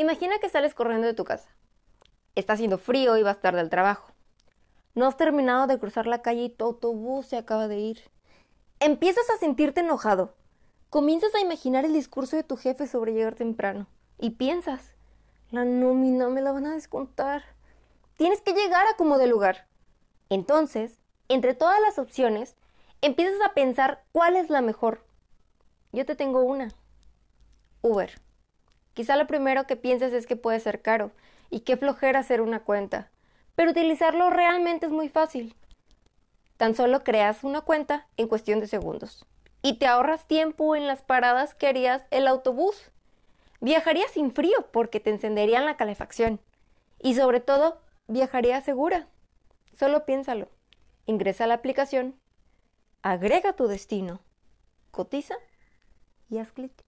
Imagina que sales corriendo de tu casa. Está haciendo frío y vas tarde al trabajo. No has terminado de cruzar la calle y tu autobús se acaba de ir. Empiezas a sentirte enojado. Comienzas a imaginar el discurso de tu jefe sobre llegar temprano. Y piensas, la nómina me la van a descontar. Tienes que llegar a como de lugar. Entonces, entre todas las opciones, empiezas a pensar cuál es la mejor. Yo te tengo una. Uber. Quizá lo primero que pienses es que puede ser caro y qué flojera hacer una cuenta, pero utilizarlo realmente es muy fácil. Tan solo creas una cuenta en cuestión de segundos y te ahorras tiempo en las paradas que harías el autobús. Viajarías sin frío porque te encenderían la calefacción y sobre todo viajarías segura. Solo piénsalo. Ingresa a la aplicación, agrega tu destino, cotiza y haz clic.